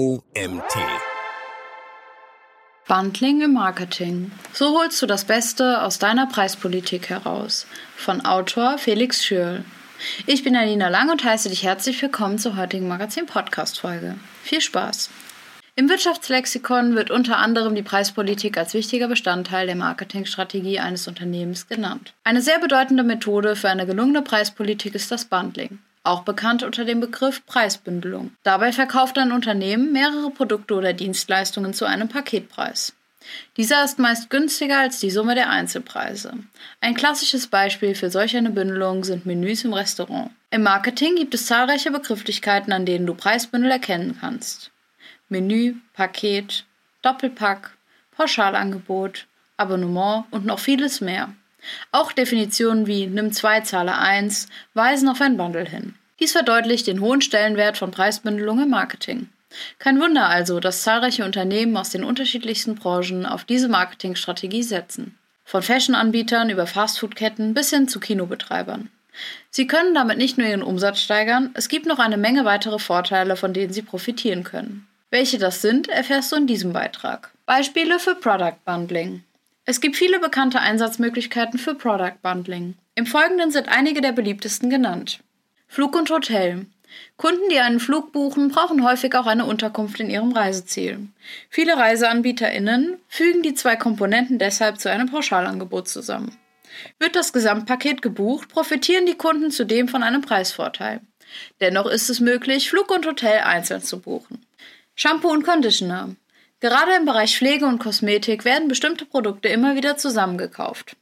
OMT. Bundling im Marketing. So holst du das Beste aus deiner Preispolitik heraus. Von Autor Felix Schürl. Ich bin Alina Lang und heiße dich herzlich willkommen zur heutigen Magazin-Podcast-Folge. Viel Spaß! Im Wirtschaftslexikon wird unter anderem die Preispolitik als wichtiger Bestandteil der Marketingstrategie eines Unternehmens genannt. Eine sehr bedeutende Methode für eine gelungene Preispolitik ist das Bundling, auch bekannt unter dem Begriff Preisbündelung. Dabei verkauft ein Unternehmen mehrere Produkte oder Dienstleistungen zu einem Paketpreis. Dieser ist meist günstiger als die Summe der Einzelpreise. Ein klassisches Beispiel für solch eine Bündelung sind Menüs im Restaurant. Im Marketing gibt es zahlreiche Begrifflichkeiten, an denen du Preisbündel erkennen kannst. Menü, Paket, Doppelpack, Pauschalangebot, Abonnement und noch vieles mehr. Auch Definitionen wie Nimm 2, zahle 1 weisen auf ein Bundle hin. Dies verdeutlicht den hohen Stellenwert von Preisbündelung im Marketing. Kein Wunder also, dass zahlreiche Unternehmen aus den unterschiedlichsten Branchen auf diese Marketingstrategie setzen. Von Fashion-Anbietern über Fastfood-Ketten bis hin zu Kinobetreibern. Sie können damit nicht nur ihren Umsatz steigern, es gibt noch eine Menge weitere Vorteile, von denen sie profitieren können. Welche das sind, erfährst du in diesem Beitrag. Beispiele für Product Bundling. Es gibt viele bekannte Einsatzmöglichkeiten für Product Bundling. Im Folgenden sind einige der beliebtesten genannt. Flug und Hotel. Kunden, die einen Flug buchen, brauchen häufig auch eine Unterkunft in ihrem Reiseziel. Viele ReiseanbieterInnen fügen die zwei Komponenten deshalb zu einem Pauschalangebot zusammen. Wird das Gesamtpaket gebucht, profitieren die Kunden zudem von einem Preisvorteil. Dennoch ist es möglich, Flug und Hotel einzeln zu buchen. Shampoo und Conditioner. Gerade im Bereich Pflege und Kosmetik werden bestimmte Produkte immer wieder zusammengekauft.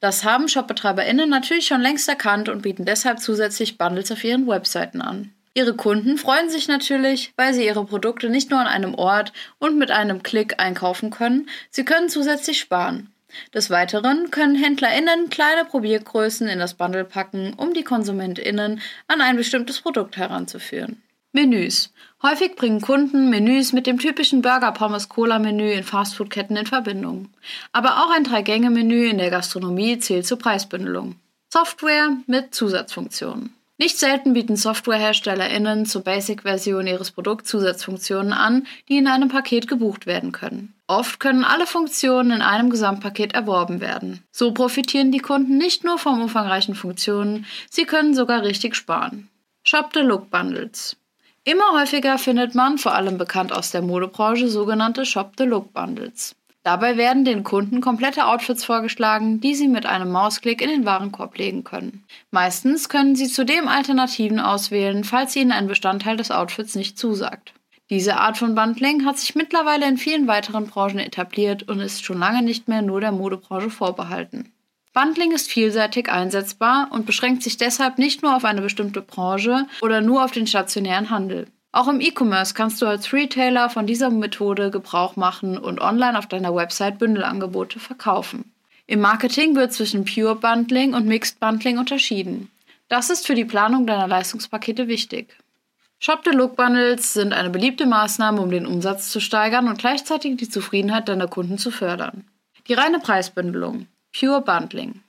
Das haben ShopbetreiberInnen natürlich schon längst erkannt und bieten deshalb zusätzlich Bundles auf ihren Webseiten an. Ihre Kunden freuen sich natürlich, weil sie ihre Produkte nicht nur an einem Ort und mit einem Klick einkaufen können, sie können zusätzlich sparen. Des Weiteren können HändlerInnen kleine Probiergrößen in das Bundle packen, um die KonsumentInnen an ein bestimmtes Produkt heranzuführen. Menüs. Häufig bringen Kunden Menüs mit dem typischen Burger-Pommes-Cola-Menü in Fastfood-Ketten in Verbindung. Aber auch ein Drei-Gänge-Menü in der Gastronomie zählt zur Preisbündelung. Software mit Zusatzfunktionen. Nicht selten bieten SoftwareherstellerInnen zur Basic-Version ihres Produkts Zusatzfunktionen an, die in einem Paket gebucht werden können. Oft können alle Funktionen in einem Gesamtpaket erworben werden. So profitieren die Kunden nicht nur von umfangreichen Funktionen, sie können sogar richtig sparen. Shop the Look Bundles. Immer häufiger findet man, vor allem bekannt aus der Modebranche, sogenannte Shop-the-Look-Bundles. Dabei werden den Kunden komplette Outfits vorgeschlagen, die sie mit einem Mausklick in den Warenkorb legen können. Meistens können sie zudem Alternativen auswählen, falls ihnen ein Bestandteil des Outfits nicht zusagt. Diese Art von Bundling hat sich mittlerweile in vielen weiteren Branchen etabliert und ist schon lange nicht mehr nur der Modebranche vorbehalten. Bundling ist vielseitig einsetzbar und beschränkt sich deshalb nicht nur auf eine bestimmte Branche oder nur auf den stationären Handel. Auch im E-Commerce kannst du als Retailer von dieser Methode Gebrauch machen und online auf deiner Website Bündelangebote verkaufen. Im Marketing wird zwischen Pure Bundling und Mixed Bundling unterschieden. Das ist für die Planung deiner Leistungspakete wichtig. Shop the Look Bundles sind eine beliebte Maßnahme, um den Umsatz zu steigern und gleichzeitig die Zufriedenheit deiner Kunden zu fördern. Die reine Preisbündelung. Pure Bundling.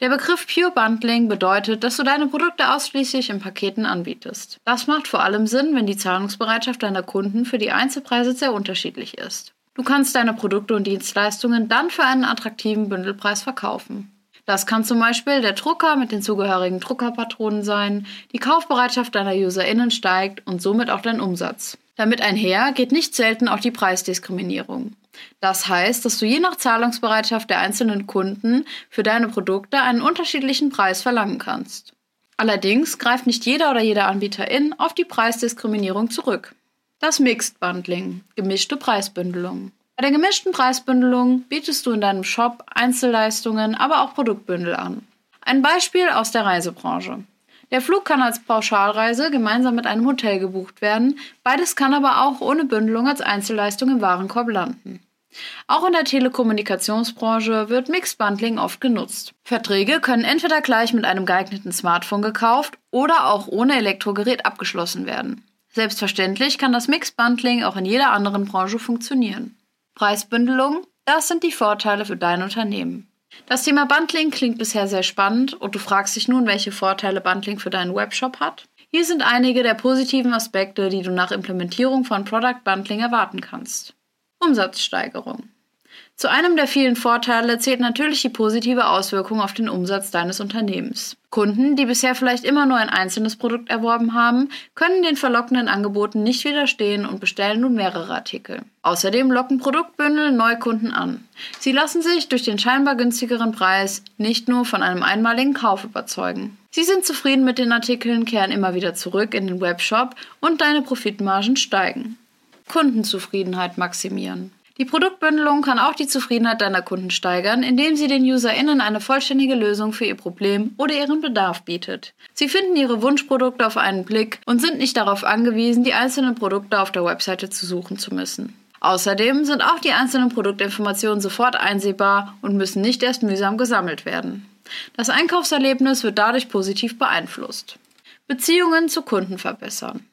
Der Begriff Pure Bundling bedeutet, dass du deine Produkte ausschließlich in Paketen anbietest. Das macht vor allem Sinn, wenn die Zahlungsbereitschaft deiner Kunden für die Einzelpreise sehr unterschiedlich ist. Du kannst deine Produkte und Dienstleistungen dann für einen attraktiven Bündelpreis verkaufen. Das kann zum Beispiel der Drucker mit den zugehörigen Druckerpatronen sein, die Kaufbereitschaft deiner UserInnen steigt und somit auch dein Umsatz. Damit einher geht nicht selten auch die Preisdiskriminierung. Das heißt, dass du je nach Zahlungsbereitschaft der einzelnen Kunden für deine Produkte einen unterschiedlichen Preis verlangen kannst. Allerdings greift nicht jeder oder jede Anbieterin auf die Preisdiskriminierung zurück. Das Mixed Bundling, gemischte Preisbündelung. Bei der gemischten Preisbündelung bietest du in deinem Shop Einzelleistungen, aber auch Produktbündel an. Ein Beispiel aus der Reisebranche. Der Flug kann als Pauschalreise gemeinsam mit einem Hotel gebucht werden, beides kann aber auch ohne Bündelung als Einzelleistung im Warenkorb landen. Auch in der Telekommunikationsbranche wird Mixed Bundling oft genutzt. Verträge können entweder gleich mit einem geeigneten Smartphone gekauft oder auch ohne Elektrogerät abgeschlossen werden. Selbstverständlich kann das Mixed Bundling auch in jeder anderen Branche funktionieren. Preisbündelung, das sind die Vorteile für dein Unternehmen. Das Thema Bundling klingt bisher sehr spannend und du fragst dich nun, welche Vorteile Bundling für deinen Webshop hat. Hier sind einige der positiven Aspekte, die du nach Implementierung von Product Bundling erwarten kannst. Umsatzsteigerung. Zu einem der vielen Vorteile zählt natürlich die positive Auswirkung auf den Umsatz deines Unternehmens. Kunden, die bisher vielleicht immer nur ein einzelnes Produkt erworben haben, können den verlockenden Angeboten nicht widerstehen und bestellen nun mehrere Artikel. Außerdem locken Produktbündel Neukunden an. Sie lassen sich durch den scheinbar günstigeren Preis nicht nur von einem einmaligen Kauf überzeugen. Sie sind zufrieden mit den Artikeln, kehren immer wieder zurück in den Webshop und deine Profitmargen steigen. Kundenzufriedenheit maximieren. Die Produktbündelung kann auch die Zufriedenheit deiner Kunden steigern, indem sie den UserInnen eine vollständige Lösung für ihr Problem oder ihren Bedarf bietet. Sie finden ihre Wunschprodukte auf einen Blick und sind nicht darauf angewiesen, die einzelnen Produkte auf der Webseite zu suchen zu müssen. Außerdem sind auch die einzelnen Produktinformationen sofort einsehbar und müssen nicht erst mühsam gesammelt werden. Das Einkaufserlebnis wird dadurch positiv beeinflusst. Beziehungen zu Kunden verbessern.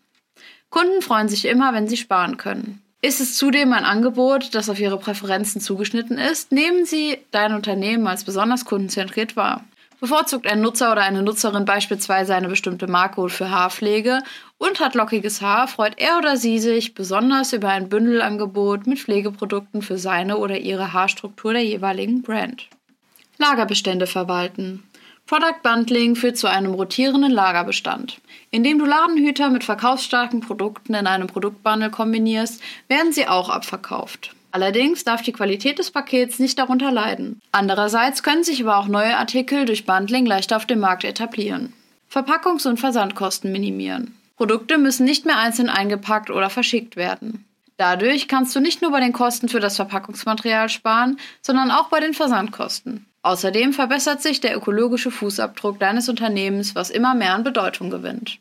Kunden freuen sich immer, wenn sie sparen können. Ist es zudem ein Angebot, das auf Ihre Präferenzen zugeschnitten ist, nehmen Sie dein Unternehmen als besonders kundenzentriert wahr. Bevorzugt ein Nutzer oder eine Nutzerin beispielsweise eine bestimmte Marke für Haarpflege und hat lockiges Haar, freut er oder sie sich besonders über ein Bündelangebot mit Pflegeprodukten für seine oder ihre Haarstruktur der jeweiligen Brand. Lagerbestände verwalten. Product Bundling führt zu einem rotierenden Lagerbestand. Indem du Ladenhüter mit verkaufsstarken Produkten in einem Produktbundle kombinierst, werden sie auch abverkauft. Allerdings darf die Qualität des Pakets nicht darunter leiden. Andererseits können sich aber auch neue Artikel durch Bundling leichter auf dem Markt etablieren. Verpackungs- und Versandkosten minimieren. Produkte müssen nicht mehr einzeln eingepackt oder verschickt werden. Dadurch kannst du nicht nur bei den Kosten für das Verpackungsmaterial sparen, sondern auch bei den Versandkosten. Außerdem verbessert sich der ökologische Fußabdruck deines Unternehmens, was immer mehr an Bedeutung gewinnt.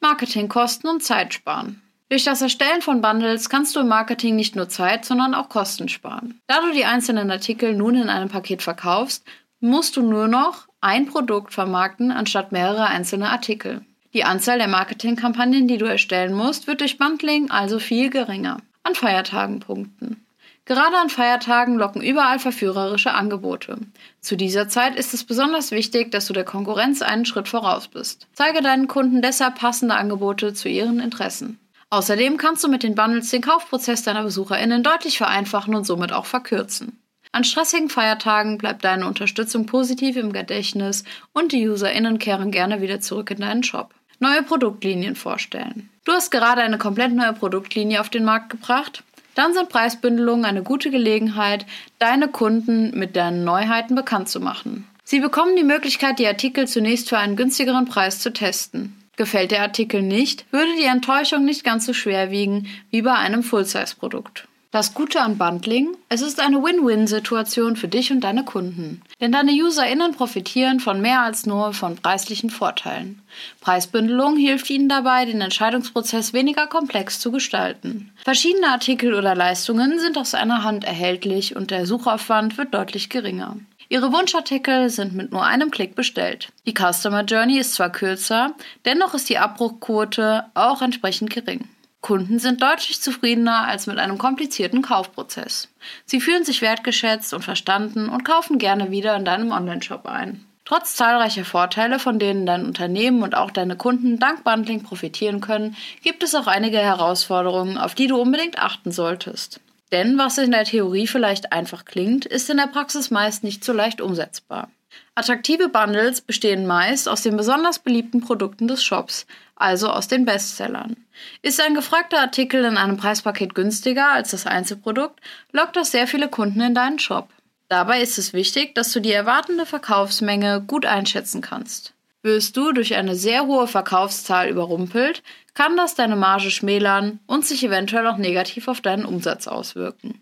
Marketingkosten und Zeit sparen. Durch das Erstellen von Bundles kannst du im Marketing nicht nur Zeit, sondern auch Kosten sparen. Da du die einzelnen Artikel nun in einem Paket verkaufst, musst du nur noch ein Produkt vermarkten anstatt mehrere einzelne Artikel. Die Anzahl der Marketingkampagnen, die du erstellen musst, wird durch Bundling also viel geringer. An Feiertagen punkten. Gerade an Feiertagen locken überall verführerische Angebote. Zu dieser Zeit ist es besonders wichtig, dass du der Konkurrenz einen Schritt voraus bist. Zeige deinen Kunden deshalb passende Angebote zu ihren Interessen. Außerdem kannst du mit den Bundles den Kaufprozess deiner BesucherInnen deutlich vereinfachen und somit auch verkürzen. An stressigen Feiertagen bleibt deine Unterstützung positiv im Gedächtnis und die UserInnen kehren gerne wieder zurück in deinen Shop. Neue Produktlinien vorstellen. Du hast gerade eine komplett neue Produktlinie auf den Markt gebracht dann sind Preisbündelungen eine gute Gelegenheit, deine Kunden mit deinen Neuheiten bekannt zu machen. Sie bekommen die Möglichkeit, die Artikel zunächst für einen günstigeren Preis zu testen. Gefällt der Artikel nicht, würde die Enttäuschung nicht ganz so schwer wiegen wie bei einem Full-Size-Produkt. Das Gute an Bundling, es ist eine Win-Win-Situation für dich und deine Kunden. Denn deine UserInnen profitieren von mehr als nur von preislichen Vorteilen. Preisbündelung hilft ihnen dabei, den Entscheidungsprozess weniger komplex zu gestalten. Verschiedene Artikel oder Leistungen sind aus einer Hand erhältlich und der Suchaufwand wird deutlich geringer. Ihre Wunschartikel sind mit nur einem Klick bestellt. Die Customer Journey ist zwar kürzer, dennoch ist die Abbruchquote auch entsprechend gering. Kunden sind deutlich zufriedener als mit einem komplizierten Kaufprozess. Sie fühlen sich wertgeschätzt und verstanden und kaufen gerne wieder in deinem Onlineshop ein. Trotz zahlreicher Vorteile, von denen dein Unternehmen und auch deine Kunden dank Bundling profitieren können, gibt es auch einige Herausforderungen, auf die du unbedingt achten solltest. Denn was in der Theorie vielleicht einfach klingt, ist in der Praxis meist nicht so leicht umsetzbar. Attraktive Bundles bestehen meist aus den besonders beliebten Produkten des Shops, also aus den Bestsellern. Ist ein gefragter Artikel in einem Preispaket günstiger als das Einzelprodukt, lockt das sehr viele Kunden in deinen Shop. Dabei ist es wichtig, dass du die erwartende Verkaufsmenge gut einschätzen kannst. Wirst du durch eine sehr hohe Verkaufszahl überrumpelt, kann das deine Marge schmälern und sich eventuell auch negativ auf deinen Umsatz auswirken.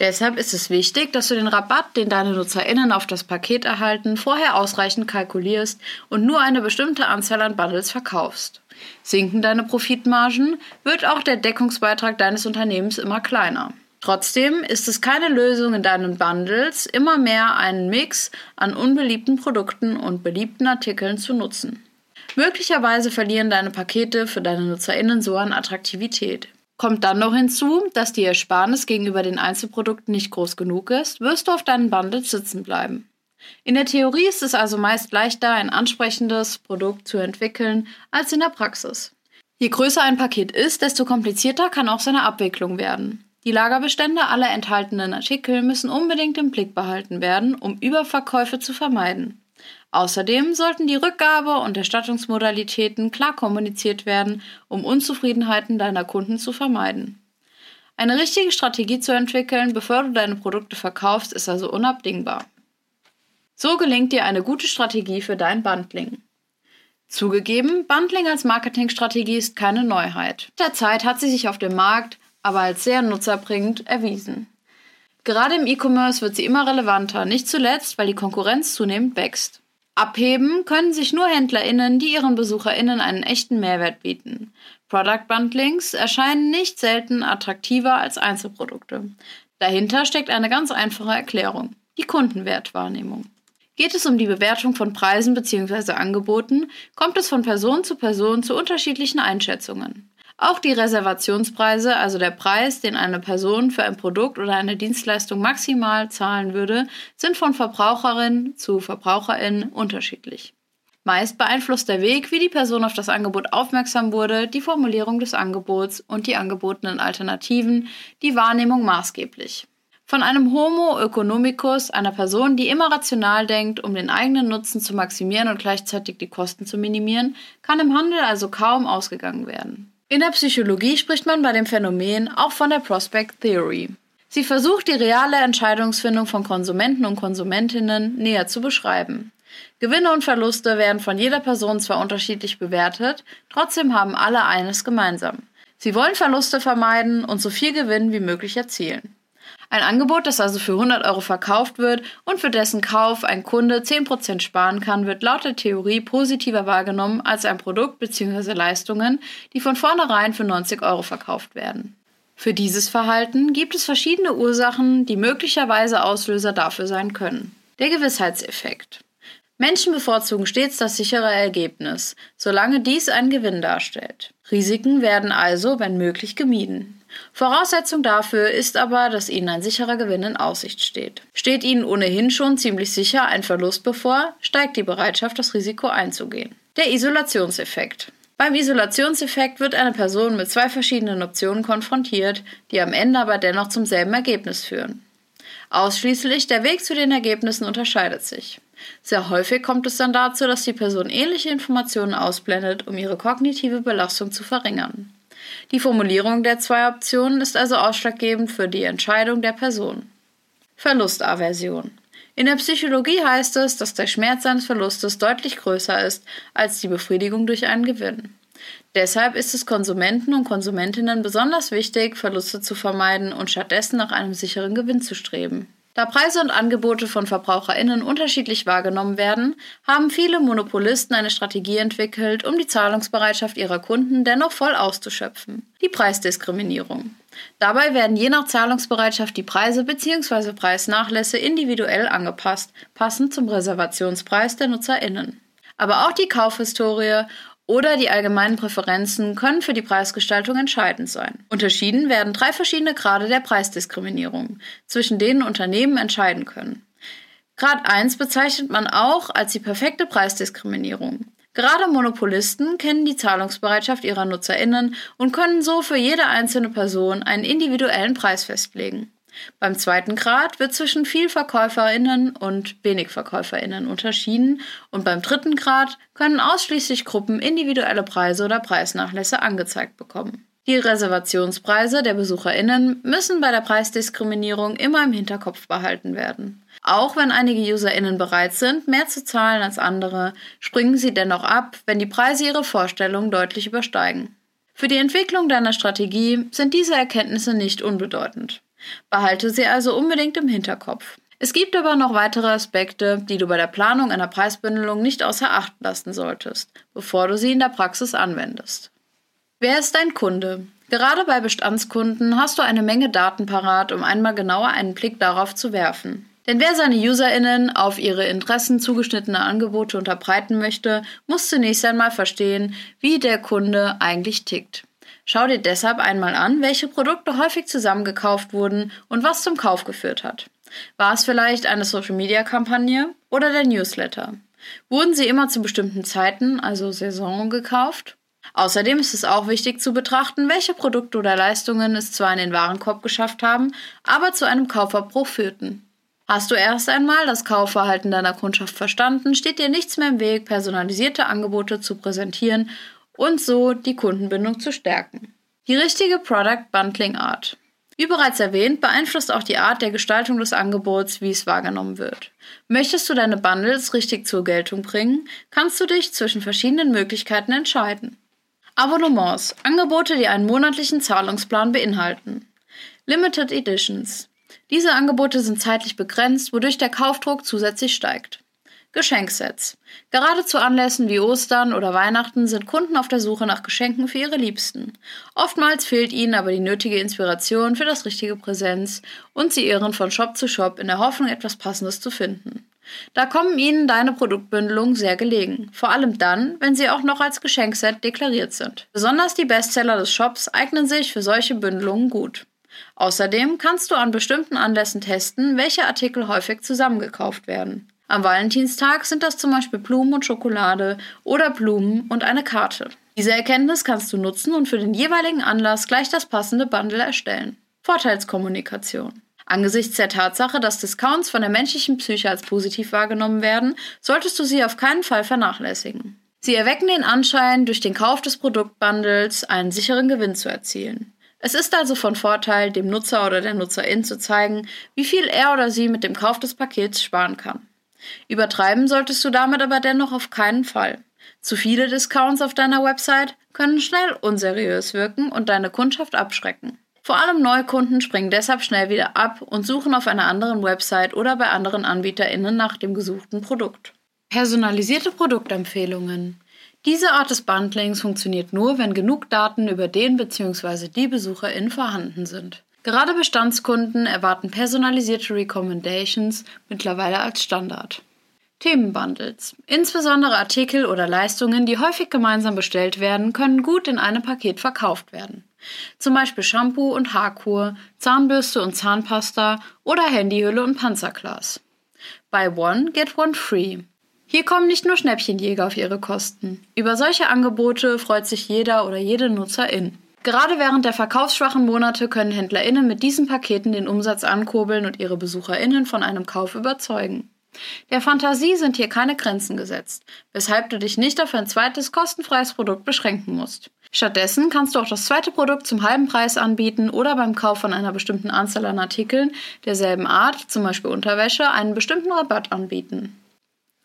Deshalb ist es wichtig, dass du den Rabatt, den deine NutzerInnen auf das Paket erhalten, vorher ausreichend kalkulierst und nur eine bestimmte Anzahl an Bundles verkaufst. Sinken deine Profitmargen, wird auch der Deckungsbeitrag deines Unternehmens immer kleiner. Trotzdem ist es keine Lösung in deinen Bundles, immer mehr einen Mix an unbeliebten Produkten und beliebten Artikeln zu nutzen. Möglicherweise verlieren deine Pakete für deine NutzerInnen so an Attraktivität. Kommt dann noch hinzu, dass die Ersparnis gegenüber den Einzelprodukten nicht groß genug ist, wirst du auf deinen Bundles sitzen bleiben. In der Theorie ist es also meist leichter, ein ansprechendes Produkt zu entwickeln, als in der Praxis. Je größer ein Paket ist, desto komplizierter kann auch seine Abwicklung werden. Die Lagerbestände aller enthaltenen Artikel müssen unbedingt im Blick behalten werden, um Überverkäufe zu vermeiden. Außerdem sollten die Rückgabe- und Erstattungsmodalitäten klar kommuniziert werden, um Unzufriedenheiten deiner Kunden zu vermeiden. Eine richtige Strategie zu entwickeln, bevor du deine Produkte verkaufst, ist also unabdingbar. So gelingt dir eine gute Strategie für dein Bundling. Zugegeben, Bundling als Marketingstrategie ist keine Neuheit. Mit der Zeit hat sie sich auf dem Markt aber als sehr nutzerbringend erwiesen. Gerade im E-Commerce wird sie immer relevanter, nicht zuletzt, weil die Konkurrenz zunehmend wächst. Abheben können sich nur HändlerInnen, die ihren BesucherInnen einen echten Mehrwert bieten. Product Bundlings erscheinen nicht selten attraktiver als Einzelprodukte. Dahinter steckt eine ganz einfache Erklärung: die Kundenwertwahrnehmung. Geht es um die Bewertung von Preisen bzw. Angeboten, kommt es von Person zu Person zu unterschiedlichen Einschätzungen. Auch die Reservationspreise, also der Preis, den eine Person für ein Produkt oder eine Dienstleistung maximal zahlen würde, sind von Verbraucherin zu Verbraucherin unterschiedlich. Meist beeinflusst der Weg, wie die Person auf das Angebot aufmerksam wurde, die Formulierung des Angebots und die angebotenen Alternativen die Wahrnehmung maßgeblich. Von einem Homo economicus, einer Person, die immer rational denkt, um den eigenen Nutzen zu maximieren und gleichzeitig die Kosten zu minimieren, kann im Handel also kaum ausgegangen werden. In der Psychologie spricht man bei dem Phänomen auch von der Prospect Theory. Sie versucht, die reale Entscheidungsfindung von Konsumenten und Konsumentinnen näher zu beschreiben. Gewinne und Verluste werden von jeder Person zwar unterschiedlich bewertet, trotzdem haben alle eines gemeinsam. Sie wollen Verluste vermeiden und so viel Gewinn wie möglich erzielen. Ein Angebot, das also für 100 Euro verkauft wird und für dessen Kauf ein Kunde 10% sparen kann, wird laut der Theorie positiver wahrgenommen als ein Produkt bzw. Leistungen, die von vornherein für 90 Euro verkauft werden. Für dieses Verhalten gibt es verschiedene Ursachen, die möglicherweise Auslöser dafür sein können. Der Gewissheitseffekt. Menschen bevorzugen stets das sichere Ergebnis, solange dies einen Gewinn darstellt. Risiken werden also, wenn möglich, gemieden. Voraussetzung dafür ist aber, dass Ihnen ein sicherer Gewinn in Aussicht steht. Steht Ihnen ohnehin schon ziemlich sicher ein Verlust bevor, steigt die Bereitschaft, das Risiko einzugehen. Der Isolationseffekt. Beim Isolationseffekt wird eine Person mit zwei verschiedenen Optionen konfrontiert, die am Ende aber dennoch zum selben Ergebnis führen. Ausschließlich der Weg zu den Ergebnissen unterscheidet sich. Sehr häufig kommt es dann dazu, dass die Person ähnliche Informationen ausblendet, um ihre kognitive Belastung zu verringern. Die Formulierung der zwei Optionen ist also ausschlaggebend für die Entscheidung der Person. Verlustaversion. In der Psychologie heißt es, dass der Schmerz eines Verlustes deutlich größer ist als die Befriedigung durch einen Gewinn. Deshalb ist es Konsumenten und Konsumentinnen besonders wichtig, Verluste zu vermeiden und stattdessen nach einem sicheren Gewinn zu streben. Da Preise und Angebote von VerbraucherInnen unterschiedlich wahrgenommen werden, haben viele Monopolisten eine Strategie entwickelt, um die Zahlungsbereitschaft ihrer Kunden dennoch voll auszuschöpfen. Die Preisdiskriminierung. Dabei werden je nach Zahlungsbereitschaft die Preise bzw. Preisnachlässe individuell angepasst, passend zum Reservationspreis der NutzerInnen. Aber auch die Kaufhistorie oder die allgemeinen Präferenzen können für die Preisgestaltung entscheidend sein. Unterschieden werden drei verschiedene Grade der Preisdiskriminierung, zwischen denen Unternehmen entscheiden können. Grad 1 bezeichnet man auch als die perfekte Preisdiskriminierung. Gerade Monopolisten kennen die Zahlungsbereitschaft ihrer Nutzerinnen und können so für jede einzelne Person einen individuellen Preis festlegen. Beim zweiten Grad wird zwischen Vielverkäuferinnen und Wenigverkäuferinnen unterschieden und beim dritten Grad können ausschließlich Gruppen individuelle Preise oder Preisnachlässe angezeigt bekommen. Die Reservationspreise der Besucherinnen müssen bei der Preisdiskriminierung immer im Hinterkopf behalten werden. Auch wenn einige Userinnen bereit sind, mehr zu zahlen als andere, springen sie dennoch ab, wenn die Preise ihre Vorstellungen deutlich übersteigen. Für die Entwicklung deiner Strategie sind diese Erkenntnisse nicht unbedeutend. Behalte sie also unbedingt im Hinterkopf. Es gibt aber noch weitere Aspekte, die du bei der Planung einer Preisbündelung nicht außer Acht lassen solltest, bevor du sie in der Praxis anwendest. Wer ist dein Kunde? Gerade bei Bestandskunden hast du eine Menge Daten parat, um einmal genauer einen Blick darauf zu werfen. Denn wer seine UserInnen auf ihre Interessen zugeschnittene Angebote unterbreiten möchte, muss zunächst einmal verstehen, wie der Kunde eigentlich tickt. Schau dir deshalb einmal an, welche Produkte häufig zusammengekauft wurden und was zum Kauf geführt hat. War es vielleicht eine Social-Media-Kampagne oder der Newsletter? Wurden sie immer zu bestimmten Zeiten, also Saison, gekauft? Außerdem ist es auch wichtig zu betrachten, welche Produkte oder Leistungen es zwar in den Warenkorb geschafft haben, aber zu einem Kaufabbruch führten. Hast du erst einmal das Kaufverhalten deiner Kundschaft verstanden, steht dir nichts mehr im Weg, personalisierte Angebote zu präsentieren und so die Kundenbindung zu stärken. Die richtige Product Bundling Art. Wie bereits erwähnt, beeinflusst auch die Art der Gestaltung des Angebots, wie es wahrgenommen wird. Möchtest du deine Bundles richtig zur Geltung bringen, kannst du dich zwischen verschiedenen Möglichkeiten entscheiden. Abonnements, Angebote, die einen monatlichen Zahlungsplan beinhalten. Limited Editions. Diese Angebote sind zeitlich begrenzt, wodurch der Kaufdruck zusätzlich steigt. Geschenksets. Gerade zu Anlässen wie Ostern oder Weihnachten sind Kunden auf der Suche nach Geschenken für ihre Liebsten. Oftmals fehlt ihnen aber die nötige Inspiration für das richtige Präsenz und sie irren von Shop zu Shop in der Hoffnung, etwas Passendes zu finden. Da kommen ihnen deine Produktbündelungen sehr gelegen, vor allem dann, wenn sie auch noch als Geschenkset deklariert sind. Besonders die Bestseller des Shops eignen sich für solche Bündelungen gut. Außerdem kannst du an bestimmten Anlässen testen, welche Artikel häufig zusammengekauft werden. Am Valentinstag sind das zum Beispiel Blumen und Schokolade oder Blumen und eine Karte. Diese Erkenntnis kannst du nutzen und für den jeweiligen Anlass gleich das passende Bundle erstellen. Vorteilskommunikation. Angesichts der Tatsache, dass Discounts von der menschlichen Psyche als positiv wahrgenommen werden, solltest du sie auf keinen Fall vernachlässigen. Sie erwecken den Anschein, durch den Kauf des Produktbundles einen sicheren Gewinn zu erzielen. Es ist also von Vorteil, dem Nutzer oder der Nutzerin zu zeigen, wie viel er oder sie mit dem Kauf des Pakets sparen kann. Übertreiben solltest du damit aber dennoch auf keinen Fall. Zu viele Discounts auf deiner Website können schnell unseriös wirken und deine Kundschaft abschrecken. Vor allem Neukunden springen deshalb schnell wieder ab und suchen auf einer anderen Website oder bei anderen AnbieterInnen nach dem gesuchten Produkt. Personalisierte Produktempfehlungen. Diese Art des Bundlings funktioniert nur, wenn genug Daten über den bzw. die BesucherInnen vorhanden sind. Gerade Bestandskunden erwarten personalisierte Recommendations mittlerweile als Standard. Themenbundles. Insbesondere Artikel oder Leistungen, die häufig gemeinsam bestellt werden, können gut in einem Paket verkauft werden. Zum Beispiel Shampoo und Haarkur, Zahnbürste und Zahnpasta oder Handyhülle und Panzerglas. Buy one, get one free. Hier kommen nicht nur Schnäppchenjäger auf ihre Kosten. Über solche Angebote freut sich jeder oder jede Nutzerin. Gerade während der verkaufsschwachen Monate können HändlerInnen mit diesen Paketen den Umsatz ankurbeln und ihre BesucherInnen von einem Kauf überzeugen. Der Fantasie sind hier keine Grenzen gesetzt, weshalb du dich nicht auf ein zweites kostenfreies Produkt beschränken musst. Stattdessen kannst du auch das zweite Produkt zum halben Preis anbieten oder beim Kauf von einer bestimmten Anzahl an Artikeln derselben Art, zum Beispiel Unterwäsche, einen bestimmten Rabatt anbieten.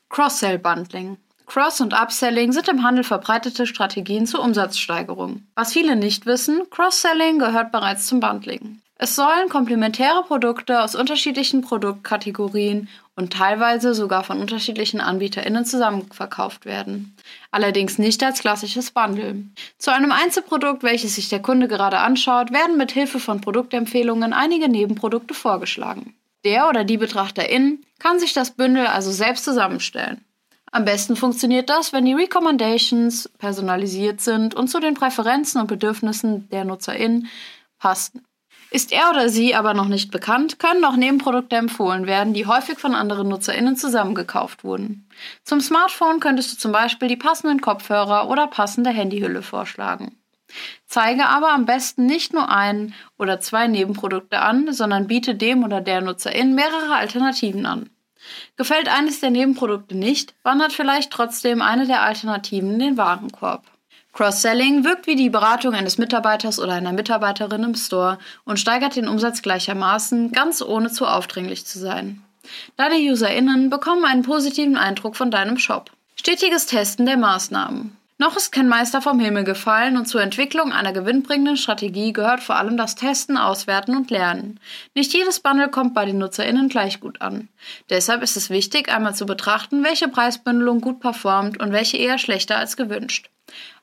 Cross-Sell-Bundling Cross- und Upselling sind im Handel verbreitete Strategien zur Umsatzsteigerung. Was viele nicht wissen, Cross-Selling gehört bereits zum Bundling. Es sollen komplementäre Produkte aus unterschiedlichen Produktkategorien und teilweise sogar von unterschiedlichen AnbieterInnen zusammenverkauft werden. Allerdings nicht als klassisches Bundle. Zu einem Einzelprodukt, welches sich der Kunde gerade anschaut, werden mit Hilfe von Produktempfehlungen einige Nebenprodukte vorgeschlagen. Der oder die Betrachterin kann sich das Bündel also selbst zusammenstellen. Am besten funktioniert das, wenn die Recommendations personalisiert sind und zu den Präferenzen und Bedürfnissen der NutzerInnen passen. Ist er oder sie aber noch nicht bekannt, können auch Nebenprodukte empfohlen werden, die häufig von anderen NutzerInnen zusammengekauft wurden. Zum Smartphone könntest du zum Beispiel die passenden Kopfhörer oder passende Handyhülle vorschlagen. Zeige aber am besten nicht nur ein oder zwei Nebenprodukte an, sondern biete dem oder der NutzerIn mehrere Alternativen an. Gefällt eines der Nebenprodukte nicht, wandert vielleicht trotzdem eine der Alternativen in den Warenkorb. Cross-Selling wirkt wie die Beratung eines Mitarbeiters oder einer Mitarbeiterin im Store und steigert den Umsatz gleichermaßen, ganz ohne zu aufdringlich zu sein. Deine UserInnen bekommen einen positiven Eindruck von deinem Shop. Stetiges Testen der Maßnahmen. Noch ist kein Meister vom Himmel gefallen und zur Entwicklung einer gewinnbringenden Strategie gehört vor allem das Testen, Auswerten und Lernen. Nicht jedes Bundle kommt bei den NutzerInnen gleich gut an. Deshalb ist es wichtig, einmal zu betrachten, welche Preisbündelung gut performt und welche eher schlechter als gewünscht.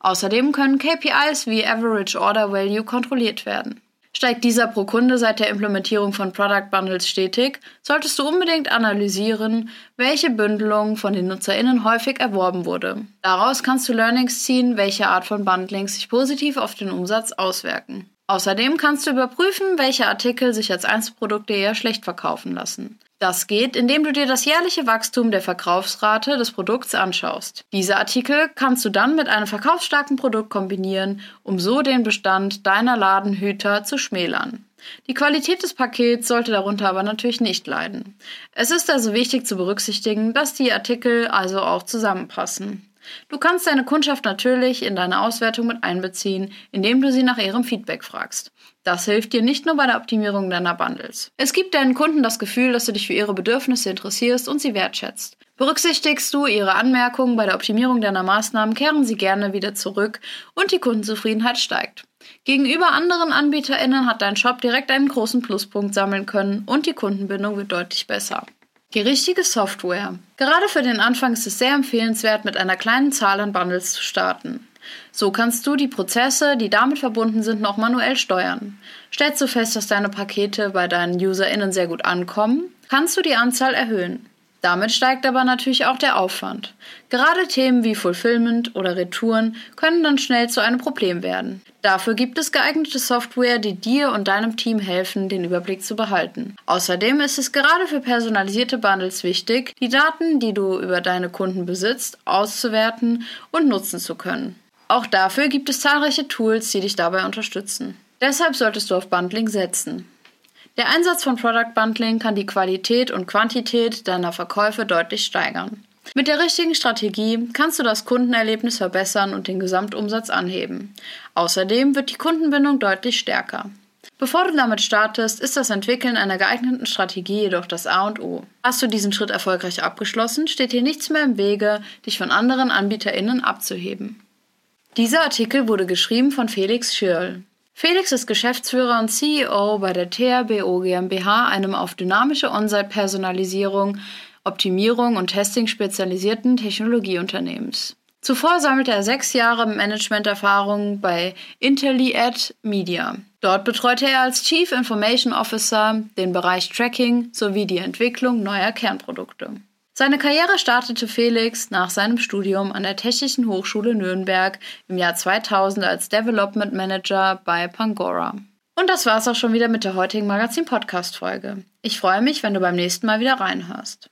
Außerdem können KPIs wie Average Order Value kontrolliert werden. Steigt dieser pro Kunde seit der Implementierung von Product Bundles stetig, solltest du unbedingt analysieren, welche Bündelung von den NutzerInnen häufig erworben wurde. Daraus kannst du Learnings ziehen, welche Art von Bundlings sich positiv auf den Umsatz auswirken. Außerdem kannst du überprüfen, welche Artikel sich als Einzelprodukte eher schlecht verkaufen lassen. Das geht, indem du dir das jährliche Wachstum der Verkaufsrate des Produkts anschaust. Diese Artikel kannst du dann mit einem verkaufsstarken Produkt kombinieren, um so den Bestand deiner Ladenhüter zu schmälern. Die Qualität des Pakets sollte darunter aber natürlich nicht leiden. Es ist also wichtig zu berücksichtigen, dass die Artikel also auch zusammenpassen. Du kannst deine Kundschaft natürlich in deine Auswertung mit einbeziehen, indem du sie nach ihrem Feedback fragst. Das hilft dir nicht nur bei der Optimierung deiner Bundles. Es gibt deinen Kunden das Gefühl, dass du dich für ihre Bedürfnisse interessierst und sie wertschätzt. Berücksichtigst du ihre Anmerkungen bei der Optimierung deiner Maßnahmen, kehren sie gerne wieder zurück und die Kundenzufriedenheit steigt. Gegenüber anderen AnbieterInnen hat dein Shop direkt einen großen Pluspunkt sammeln können und die Kundenbindung wird deutlich besser. Die richtige Software. Gerade für den Anfang ist es sehr empfehlenswert, mit einer kleinen Zahl an Bundles zu starten. So kannst du die Prozesse, die damit verbunden sind, noch manuell steuern. Stellst du fest, dass deine Pakete bei deinen UserInnen sehr gut ankommen, kannst du die Anzahl erhöhen. Damit steigt aber natürlich auch der Aufwand. Gerade Themen wie Fulfillment oder Retouren können dann schnell zu einem Problem werden. Dafür gibt es geeignete Software, die dir und deinem Team helfen, den Überblick zu behalten. Außerdem ist es gerade für personalisierte Bundles wichtig, die Daten, die du über deine Kunden besitzt, auszuwerten und nutzen zu können. Auch dafür gibt es zahlreiche Tools, die dich dabei unterstützen. Deshalb solltest du auf Bundling setzen. Der Einsatz von Product Bundling kann die Qualität und Quantität deiner Verkäufe deutlich steigern. Mit der richtigen Strategie kannst du das Kundenerlebnis verbessern und den Gesamtumsatz anheben. Außerdem wird die Kundenbindung deutlich stärker. Bevor du damit startest, ist das Entwickeln einer geeigneten Strategie jedoch das A und O. Hast du diesen Schritt erfolgreich abgeschlossen, steht dir nichts mehr im Wege, dich von anderen AnbieterInnen abzuheben. Dieser Artikel wurde geschrieben von Felix Schirl. Felix ist Geschäftsführer und CEO bei der THBO GmbH, einem auf dynamische On-Site-Personalisierung, Optimierung und Testing spezialisierten Technologieunternehmens. Zuvor sammelte er sechs Jahre Managementerfahrung bei IntelliAd Media. Dort betreute er als Chief Information Officer den Bereich Tracking sowie die Entwicklung neuer Kernprodukte. Seine Karriere startete Felix nach seinem Studium an der Technischen Hochschule Nürnberg im Jahr 2000 als Development Manager bei Pangora. Und das war's auch schon wieder mit der heutigen Magazin-Podcast-Folge. Ich freue mich, wenn du beim nächsten Mal wieder reinhörst.